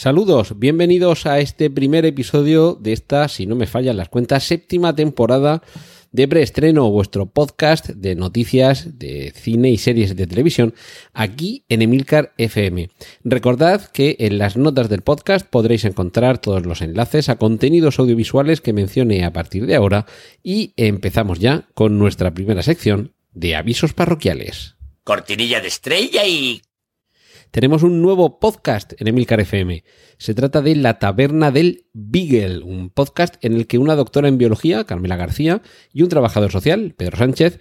Saludos, bienvenidos a este primer episodio de esta, si no me fallan las cuentas, séptima temporada de preestreno, vuestro podcast de noticias de cine y series de televisión, aquí en Emilcar FM. Recordad que en las notas del podcast podréis encontrar todos los enlaces a contenidos audiovisuales que mencione a partir de ahora y empezamos ya con nuestra primera sección de avisos parroquiales. Cortinilla de estrella y tenemos un nuevo podcast en Emilcar FM. Se trata de La Taberna del Beagle, un podcast en el que una doctora en biología, Carmela García, y un trabajador social, Pedro Sánchez,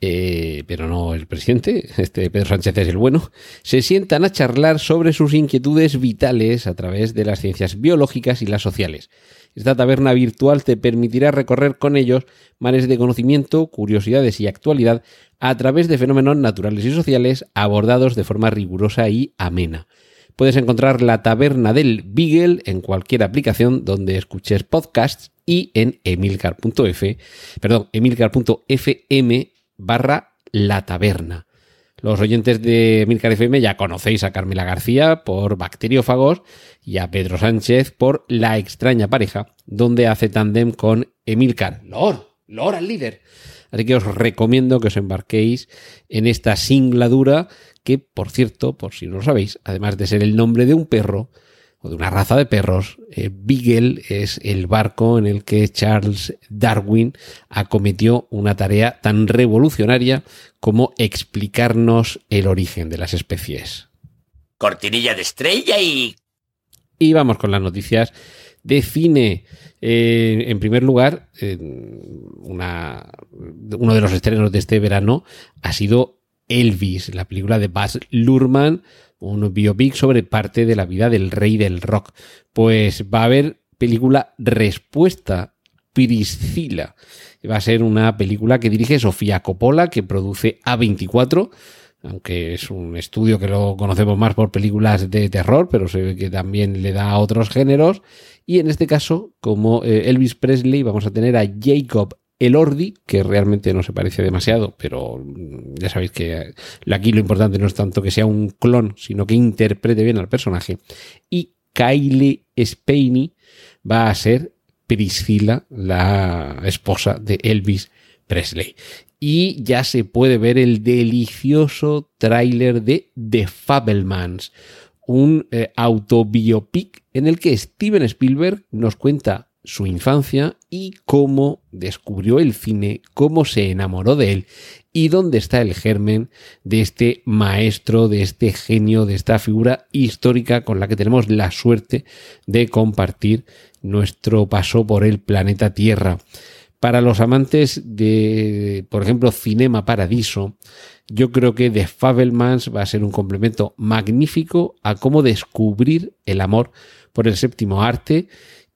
eh, pero no el presidente, este Pedro Sánchez es el bueno, se sientan a charlar sobre sus inquietudes vitales a través de las ciencias biológicas y las sociales. Esta taberna virtual te permitirá recorrer con ellos mares de conocimiento, curiosidades y actualidad a través de fenómenos naturales y sociales abordados de forma rigurosa y amena. Puedes encontrar la taberna del Beagle en cualquier aplicación donde escuches podcasts y en emilcar.f, perdón, emilcar.fm barra la taberna. Los oyentes de Emilcar FM ya conocéis a Carmela García por Bacteriófagos y a Pedro Sánchez por La extraña pareja, donde hace tandem con Emilcar. Lord, Lord al líder. Así que os recomiendo que os embarquéis en esta singladura que, por cierto, por si no lo sabéis, además de ser el nombre de un perro, o de una raza de perros, eh, Beagle es el barco en el que Charles Darwin acometió una tarea tan revolucionaria como explicarnos el origen de las especies. cortinilla de estrella y Y vamos con las noticias de cine. Eh, en primer lugar, eh, una, uno de los estrenos de este verano ha sido Elvis, la película de Baz Luhrmann, un biopic sobre parte de la vida del rey del rock. Pues va a haber película Respuesta Priscila. Va a ser una película que dirige Sofía Coppola, que produce A24, aunque es un estudio que lo conocemos más por películas de terror, pero se ve que también le da a otros géneros. Y en este caso, como eh, Elvis Presley, vamos a tener a Jacob Elordi, que realmente no se parece demasiado, pero mm, ya sabéis que aquí lo importante no es tanto que sea un clon, sino que interprete bien al personaje. Y Kylie Spaney va a ser Priscila, la esposa de Elvis Presley. Y ya se puede ver el delicioso tráiler de The Fabelmans, un eh, autobiopic en el que Steven Spielberg nos cuenta su infancia y cómo descubrió el cine, cómo se enamoró de él y dónde está el germen de este maestro, de este genio, de esta figura histórica con la que tenemos la suerte de compartir nuestro paso por el planeta Tierra. Para los amantes de, por ejemplo, Cinema Paradiso, yo creo que The Fabelmans va a ser un complemento magnífico a cómo descubrir el amor por el séptimo arte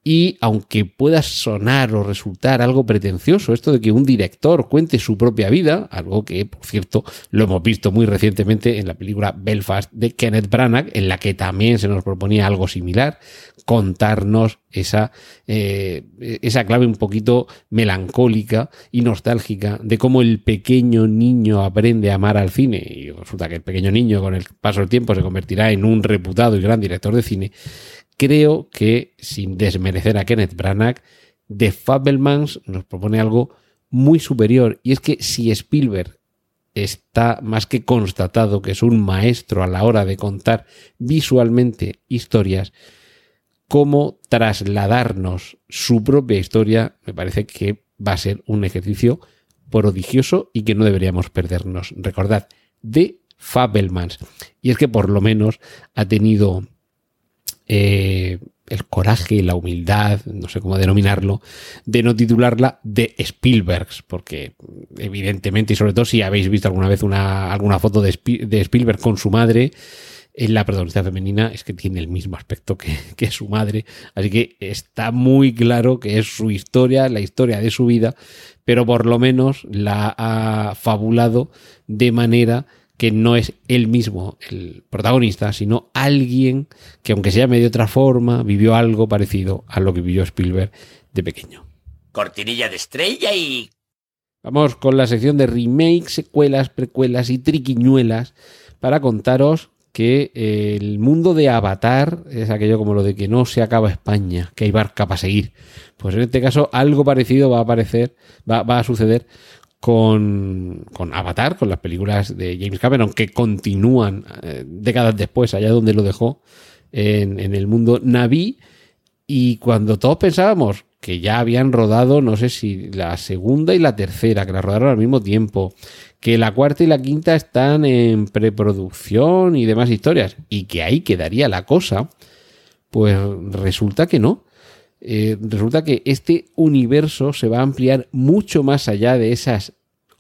y aunque pueda sonar o resultar algo pretencioso esto de que un director cuente su propia vida, algo que, por cierto, lo hemos visto muy recientemente en la película Belfast de Kenneth Branagh, en la que también se nos proponía algo similar, contarnos esa, eh, esa clave un poquito melancólica y nostálgica de cómo el pequeño niño aprende a amar al cine. Y resulta que el pequeño niño con el paso del tiempo se convertirá en un reputado y gran director de cine creo que, sin desmerecer a Kenneth Branagh, The Fabelmans nos propone algo muy superior. Y es que si Spielberg está más que constatado que es un maestro a la hora de contar visualmente historias, cómo trasladarnos su propia historia me parece que va a ser un ejercicio prodigioso y que no deberíamos perdernos. Recordad, de Fabelmans. Y es que por lo menos ha tenido eh, el coraje, la humildad, no sé cómo denominarlo, de no titularla de Spielbergs, porque evidentemente, y sobre todo si habéis visto alguna vez una, alguna foto de, Spielberg con su madre, en la protagonista femenina es que tiene el mismo aspecto que, que, su madre, así que está muy claro que es su historia, la historia de su vida, pero por lo menos la ha fabulado de manera que no es él mismo el protagonista, sino alguien que aunque sea de otra forma, vivió algo parecido a lo que vivió Spielberg de pequeño. Cortinilla de estrella y... Vamos con la sección de remakes, secuelas, precuelas y triquiñuelas para contaros que el mundo de Avatar es aquello como lo de que no se acaba España, que hay barca para seguir. Pues en este caso algo parecido va a aparecer, va, va a suceder con, con, Avatar, con las películas de James Cameron, que continúan eh, décadas después, allá donde lo dejó, en, en, el mundo Naví. Y cuando todos pensábamos que ya habían rodado, no sé si la segunda y la tercera, que la rodaron al mismo tiempo, que la cuarta y la quinta están en preproducción y demás historias, y que ahí quedaría la cosa, pues resulta que no. Eh, resulta que este universo se va a ampliar mucho más allá de esas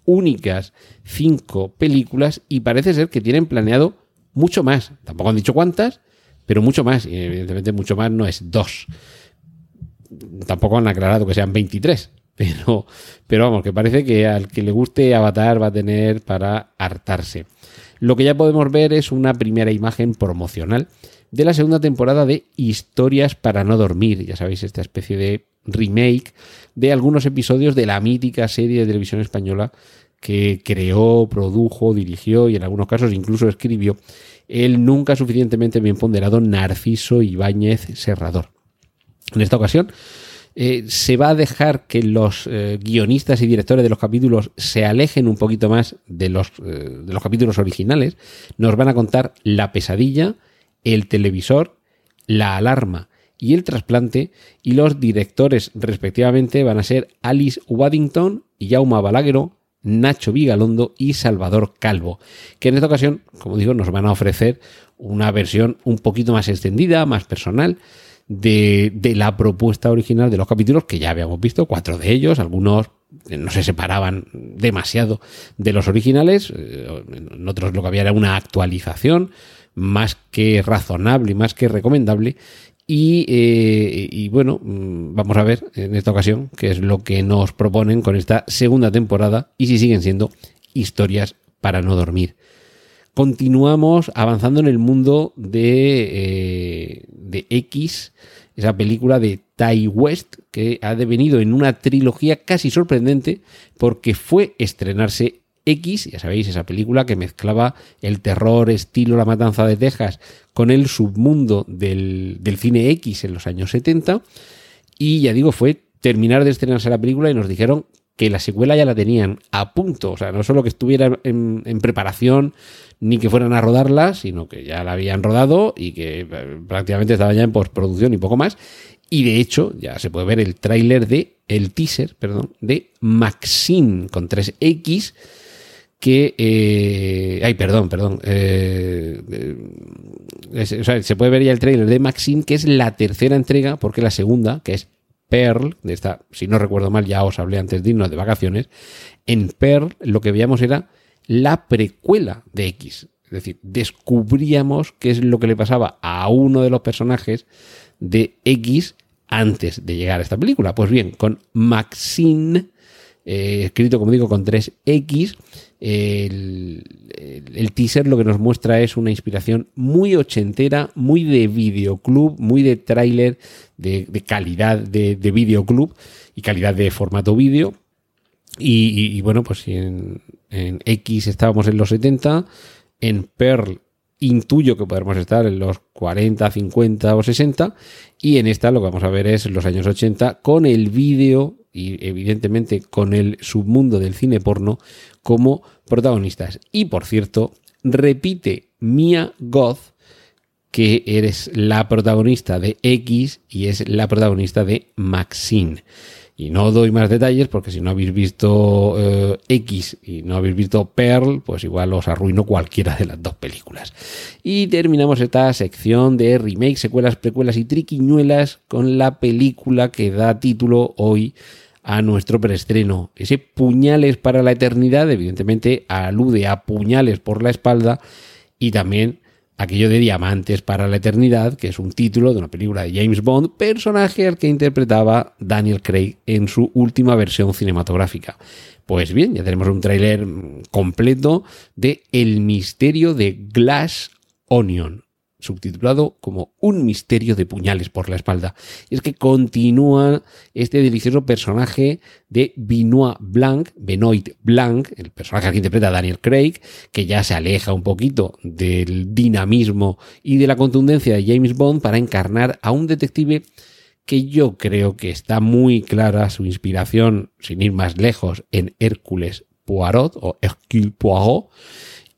únicas cinco películas y parece ser que tienen planeado mucho más. Tampoco han dicho cuántas, pero mucho más. Y evidentemente mucho más no es dos. Tampoco han aclarado que sean 23. Pero, pero vamos, que parece que al que le guste Avatar va a tener para hartarse. Lo que ya podemos ver es una primera imagen promocional de la segunda temporada de Historias para no dormir. Ya sabéis, esta especie de remake de algunos episodios de la mítica serie de televisión española que creó, produjo, dirigió y en algunos casos incluso escribió el nunca suficientemente bien ponderado Narciso Ibáñez Serrador. En esta ocasión eh, se va a dejar que los eh, guionistas y directores de los capítulos se alejen un poquito más de los, eh, de los capítulos originales. Nos van a contar la pesadilla, el televisor, la alarma y el trasplante, y los directores respectivamente van a ser Alice Waddington, Jaume Balagueró, Nacho Vigalondo y Salvador Calvo, que en esta ocasión, como digo, nos van a ofrecer una versión un poquito más extendida, más personal, de, de, la propuesta original de los capítulos, que ya habíamos visto, cuatro de ellos, algunos no se separaban demasiado de los originales, eh, en otros lo que había era una actualización, más que razonable y más que recomendable. Y, eh, bueno, mm, vamos a ver en esta ocasión qué es lo que nos proponen con esta segunda temporada y si siguen siendo historias para no dormir. Continuamos avanzando en el mundo de, eh, de X, esa película de Ty West, que ha devenido en una trilogía casi sorprendente porque fue estrenarse X, ya sabéis, esa película que mezclaba el terror estilo La Matanza de Texas con el submundo del, cine X en los años 70. Y ya digo, fue terminar de estrenarse la película y nos dijeron que la secuela ya la tenían a punto. O sea, no solo que estuviera en, en, preparación ni que fueran a rodarla, sino que ya la habían rodado y que eh, prácticamente estaba ya en postproducción y poco más. Y de hecho, ya se puede ver el tráiler de, el teaser, perdón, de Maxine con 3X que... Eh, ay, perdón, perdón. Eh, sea, se puede ver ya el trailer de Maxine, que es la tercera entrega, porque la segunda, que es Pearl, de esta, si no recuerdo mal, ya os hablé antes de irnos de vacaciones, en Pearl lo que veíamos era la precuela de X. Es decir, descubríamos qué es lo que le pasaba a uno de los personajes de X antes de llegar a esta película. Pues bien, con Maxine, eh, escrito como digo con 3X, el, el, teaser lo que nos muestra es una inspiración muy ochentera, muy de videoclub, muy de tráiler, de, calidad de, de, videoclub y calidad de formato vídeo. Y, bueno, pues en, en, X estábamos en los 70, en Pearl intuyo que podremos estar en los 40, 50 o 60 y en esta lo que vamos a ver es los años 80 con el vídeo y evidentemente con el submundo del cine porno como protagonistas. Y por cierto, repite Mia Goth, que eres la protagonista de X y es la protagonista de Maxine. Y no doy más detalles porque si no habéis visto eh, X y no habéis visto Pearl, pues igual os arruino cualquiera de las dos películas. Y terminamos esta sección de remakes, secuelas, precuelas y triquiñuelas con la película que da título hoy a nuestro preestreno. Ese puñales para la eternidad, evidentemente, alude a puñales por la espalda y también aquello de Diamantes para la Eternidad, que es un título de una película de James Bond, personaje al que interpretaba Daniel Craig en su última versión cinematográfica. Pues bien, ya tenemos un tráiler completo de El misterio de Glass Onion, subtitulado como Un misterio de puñales por la espalda. Y es que continúa este delicioso personaje de Benoit Blanc, Benoit Blanc, el personaje que interpreta Daniel Craig, que ya se aleja un poquito del dinamismo y de la contundencia de James Bond para encarnar a un detective que yo creo que está muy clara su inspiración, sin ir más lejos, en Hércules Poirot o Hercule Poirot,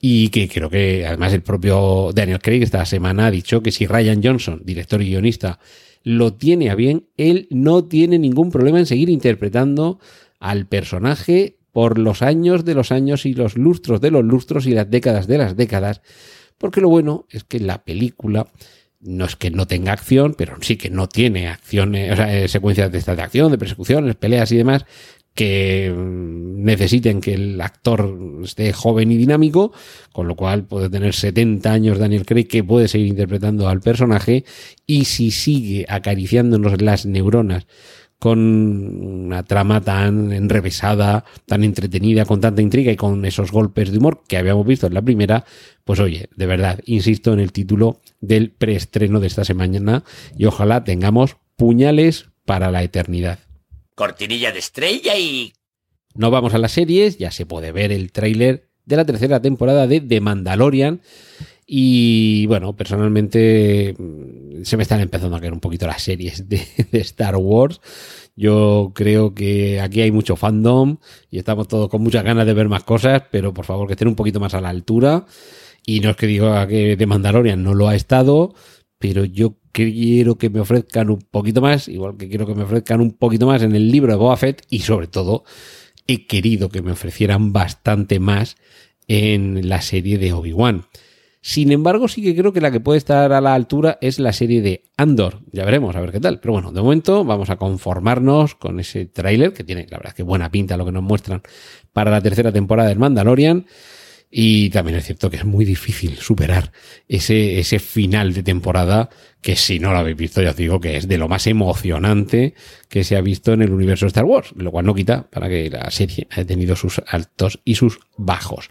y que creo que además el propio Daniel Craig esta semana ha dicho que si Ryan Johnson, director y guionista, lo tiene a bien, él no tiene ningún problema en seguir interpretando al personaje por los años de los años y los lustros de los lustros y las décadas de las décadas, porque lo bueno es que la película no es que no tenga acción, pero sí que no tiene acciones, o sea, eh, secuencias de estas de acción, de persecuciones, peleas y demás, que mm, necesiten que el actor esté joven y dinámico, con lo cual puede tener 70 años Daniel Craig que puede seguir interpretando al personaje y si sigue acariciándonos las neuronas con una trama tan enrevesada, tan entretenida, con tanta intriga y con esos golpes de humor que habíamos visto en la primera, pues oye, de verdad, insisto en el título del preestreno de esta semana y ojalá tengamos puñales para la eternidad. Cortinilla de estrella y... No vamos a las series, ya se puede ver el tráiler de la tercera temporada de The Mandalorian. Y bueno, personalmente mm, se me están empezando a caer un poquito las series de, Star Wars. Yo creo que aquí hay mucho fandom y estamos todos con muchas ganas de ver más cosas, pero por favor que estén un poquito más a la altura. Y no es que diga que The Mandalorian no lo ha estado, pero yo quiero que me ofrezcan un poquito más, igual que quiero que me ofrezcan un poquito más en el libro de Boba Fett y sobre todo he querido que me ofrecieran bastante más en la serie de Obi-Wan. Sin embargo, sí que creo que la que puede estar a la altura es la serie de Andor. Ya veremos, a ver qué tal. Pero bueno, de momento vamos a conformarnos con ese tráiler que tiene, la verdad, que buena pinta lo que nos muestran para la tercera temporada del Mandalorian. Y también es cierto que es muy difícil superar ese, ese final de temporada que si no lo habéis visto ya os digo que es de lo más emocionante que se ha visto en el universo Star Wars, lo cual no quita para que la serie haya tenido sus altos y sus bajos.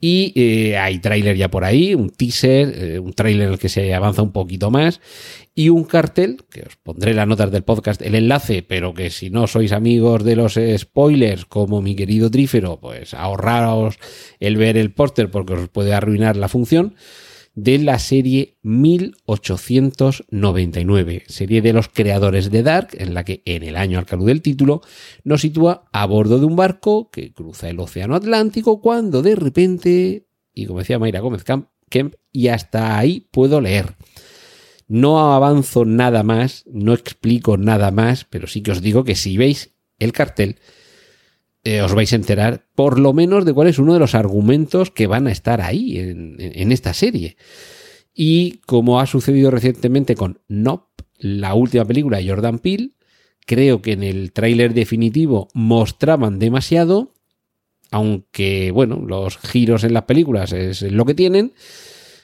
Y eh, hay tráiler ya por ahí, un teaser, eh, un tráiler en el que se avanza un poquito más y un cartel, que os pondré las notas del podcast el enlace, pero que si no sois amigos de los spoilers como mi querido Trífero, pues ahorraos el ver el póster porque os puede arruinar la función de la serie 1899, serie de los creadores de Dark, en la que en el año al calor del título nos sitúa a bordo de un barco que cruza el Océano Atlántico cuando de repente, y como decía Mayra Gómez Kemp, y hasta ahí puedo leer. No avanzo nada más, no explico nada más, pero sí que os digo que si veis el cartel, eh, os vais a enterar por lo menos de cuál es uno de los argumentos que van a estar ahí en, esta serie. Y como ha sucedido recientemente con Nope, la última película de Jordan Peele, creo que en el tráiler definitivo mostraban demasiado, aunque bueno, los giros en las películas es lo que tienen,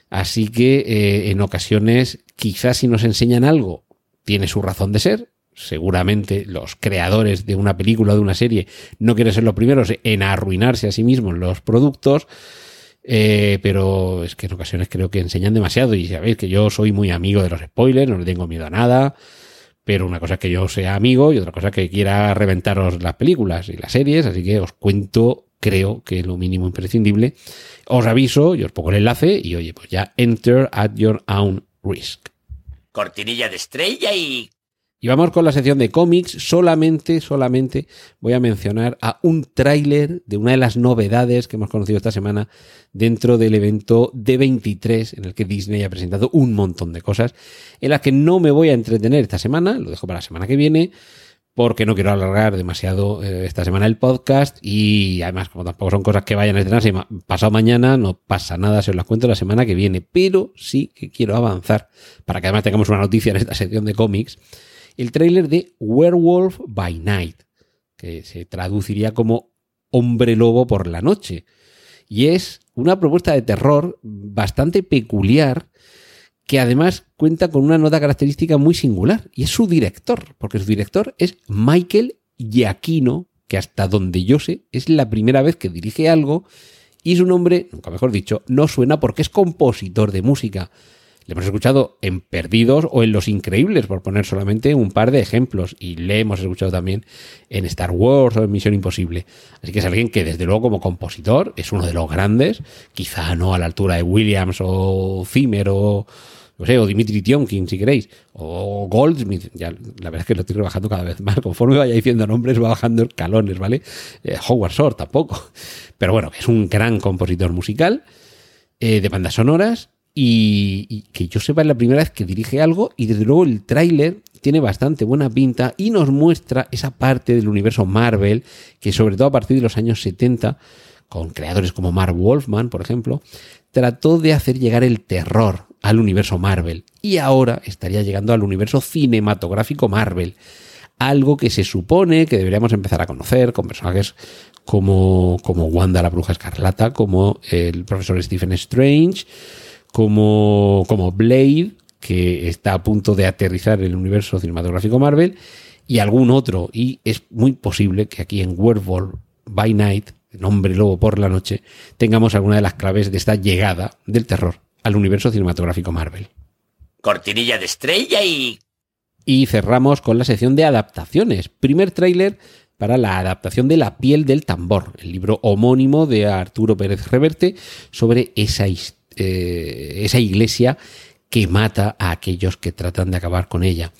así que eh, en ocasiones quizás si nos enseñan algo tiene su razón de ser, seguramente los creadores de una película o de una serie no quieren ser los primeros en arruinarse a sí mismos los productos, eh, pero es que en ocasiones creo que enseñan demasiado y sabéis que yo soy muy amigo de los spoilers, no le tengo miedo a nada, pero una cosa es que yo sea amigo y otra cosa es que quiera reventaros las películas y las series, así que os cuento, creo que lo mínimo imprescindible, os aviso y os pongo el enlace y oye, pues ya enter at your own risk. Cortinilla de estrella y y vamos con la sección de cómics. Solamente, solamente voy a mencionar a un tráiler de una de las novedades que hemos conocido esta semana dentro del evento D23 en el que Disney ha presentado un montón de cosas en las que no me voy a entretener esta semana, lo dejo para la semana que viene porque no quiero alargar demasiado eh, esta semana el podcast y además como tampoco son cosas que vayan a estrenarse pasado mañana, no pasa nada, se os las cuento la semana que viene, pero sí que quiero avanzar para que además tengamos una noticia en esta sección de cómics el tráiler de Werewolf by Night, que se traduciría como hombre lobo por la noche. Y es una propuesta de terror bastante peculiar que además cuenta con una nota característica muy singular y es su director, porque su director es Michael Giacchino, que hasta donde yo sé es la primera vez que dirige algo y su nombre, nunca mejor dicho, no suena porque es compositor de música. Le hemos escuchado en Perdidos o en Los Increíbles, por poner solamente un par de ejemplos. Y le hemos escuchado también en Star Wars o en Misión Imposible. Así que es alguien que desde luego como compositor es uno de los grandes, quizá no a la altura de Williams o Zimmer o, Dimitri Tionkin, si queréis, o Goldsmith, ya la verdad es que lo estoy rebajando cada vez más, conforme vaya diciendo nombres va bajando escalones, ¿vale? Eh, Howard Shore tampoco, pero bueno, es un gran compositor musical eh, de bandas sonoras y, que yo sepa es la primera vez que dirige algo y desde luego el tráiler tiene bastante buena pinta y nos muestra esa parte del universo Marvel que sobre todo a partir de los años 70 con creadores como Mark Wolfman, por ejemplo, trató de hacer llegar el terror al universo Marvel y ahora estaría llegando al universo cinematográfico Marvel, algo que se supone que deberíamos empezar a conocer con personajes como, como Wanda la Bruja Escarlata, como el profesor Stephen Strange, como, como Blade, que está a punto de aterrizar en el universo cinematográfico Marvel, y algún otro. Y es muy posible que aquí en Werewolf by Night, nombre lobo por la noche, tengamos alguna de las claves de esta llegada del terror al universo cinematográfico Marvel. Cortinilla de estrella y... Y cerramos con la sección de adaptaciones. Primer tráiler para la adaptación de La piel del tambor, el libro homónimo de Arturo Pérez Reverte sobre esa, eh, esa iglesia que mata a aquellos que tratan de acabar con ella.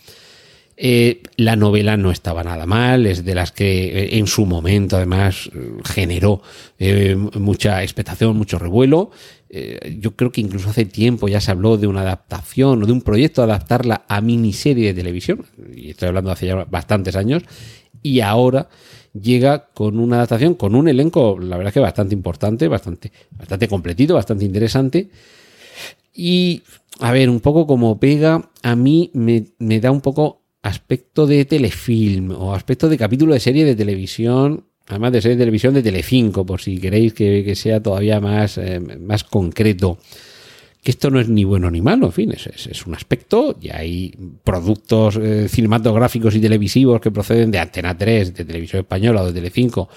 Eh, la novela no estaba nada mal, es de las que eh, en su momento además generó mucha expectación, mucho revuelo. Yo creo que incluso hace tiempo ya se habló de una adaptación o de un proyecto de adaptarla a miniserie de televisión, y estoy hablando de hace ya bastantes años, y ahora llega con una adaptación, con un elenco, la verdad que bastante importante, bastante, bastante completito, bastante interesante. Y, a ver, un poco como pega, a mí me, me da un poco aspecto de telefilm o aspecto de capítulo de serie de televisión, además de serie de televisión de Telecinco, por si queréis que, que sea todavía más, eh, más concreto. Que esto no es ni bueno ni malo, en fin, es, un aspecto y hay productos eh, cinematográficos y televisivos que proceden de Antena 3, de Televisión Española o de Telecinco,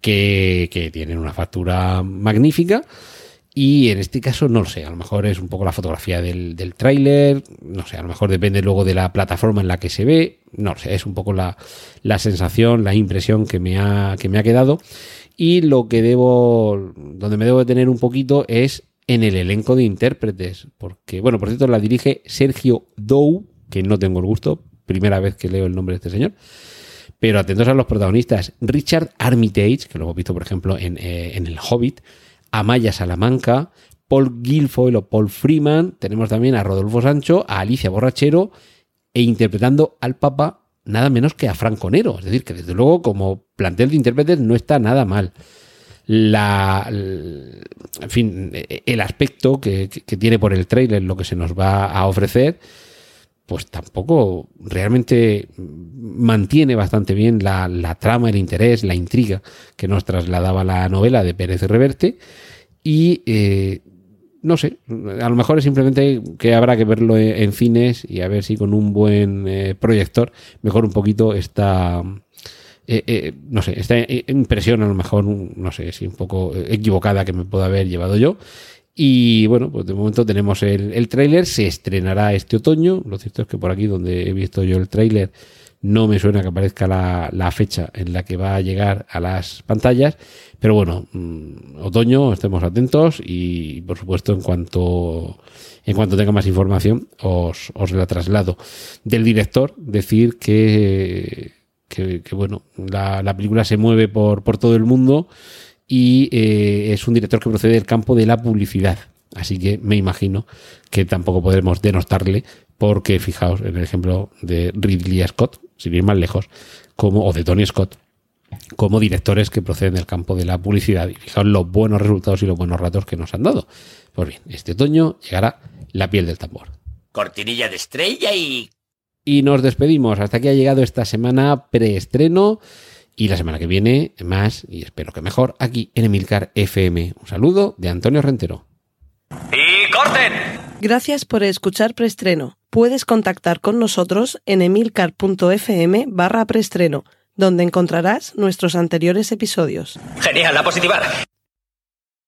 que, que tienen una factura magnífica. Y en este caso no lo sé, a lo mejor es un poco la fotografía del, tráiler, no sé, a lo mejor depende luego de la plataforma en la que se ve, no sé, es un poco la, la sensación, la impresión que me, ha, que me ha quedado. Y lo que debo, donde me debo detener un poquito es en el elenco de intérpretes, porque, bueno, por cierto, la dirige Sergio Dou, que no tengo el gusto, primera vez que leo el nombre de este señor. Pero atentos a los protagonistas, Richard Armitage, que lo hemos visto, por ejemplo, en, eh, en El Hobbit, Amaya Salamanca, Paul Guilfoyle o Paul Freeman, tenemos también a Rodolfo Sancho, a Alicia Borrachero e interpretando al Papa nada menos que a Franco Nero. Es decir, que desde luego como plantel de intérpretes no está nada mal. La, en fin, el aspecto que, tiene por el trailer lo que se nos va a ofrecer, pues tampoco realmente mantiene bastante bien la, trama, el interés, la intriga que nos trasladaba la novela de Pérez Reverte. Y eh, no sé, a lo mejor es simplemente que habrá que verlo en, en cines y a ver si con un buen eh, proyector mejor un poquito esta. Eh, eh, no sé, esta impresión a lo mejor, no sé, si un poco equivocada que me pueda haber llevado yo. Y bueno, pues de momento tenemos el, el tráiler, se estrenará este otoño. Lo cierto es que por aquí donde he visto yo el tráiler no me suena que aparezca la, la, fecha en la que va a llegar a las pantallas. Pero bueno, mmm, otoño, estemos atentos y por supuesto en cuanto, en cuanto tenga más información os, os la traslado. Del director, decir que, que, bueno, la, la película se mueve por, por todo el mundo y eh, es un director que procede del campo de la publicidad. Así que me imagino que tampoco podremos denostarle porque fijaos en el ejemplo de Ridley Scott, sin ir más lejos, como, o de Tony Scott, como directores que proceden del campo de la publicidad. Y fijaos los buenos resultados y los buenos ratos que nos han dado. Pues bien, este otoño llegará la piel del tambor. Cortinilla de estrella y... Y nos despedimos. Hasta aquí ha llegado esta semana preestreno. Y la semana que viene, más, y espero que mejor, aquí en Emilcar FM. Un saludo de Antonio Rentero. ¡Y corten! Gracias por escuchar Preestreno. Puedes contactar con nosotros en emilcar.fm barra preestreno, donde encontrarás nuestros anteriores episodios. Genial, a positivar.